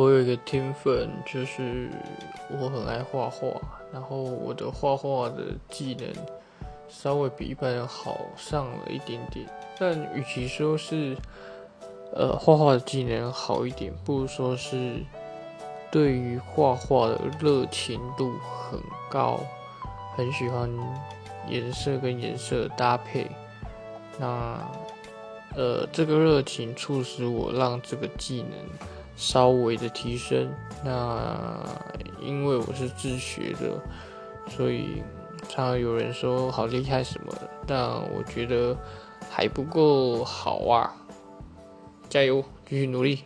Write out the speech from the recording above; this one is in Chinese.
我有一个天分，就是我很爱画画，然后我的画画的技能稍微比一般人好上了一点点。但与其说是呃画画的技能好一点，不如说是对于画画的热情度很高，很喜欢颜色跟颜色的搭配。那呃，这个热情促使我让这个技能。稍微的提升，那因为我是自学的，所以常常有人说好厉害什么的，但我觉得还不够好啊！加油，继续努力。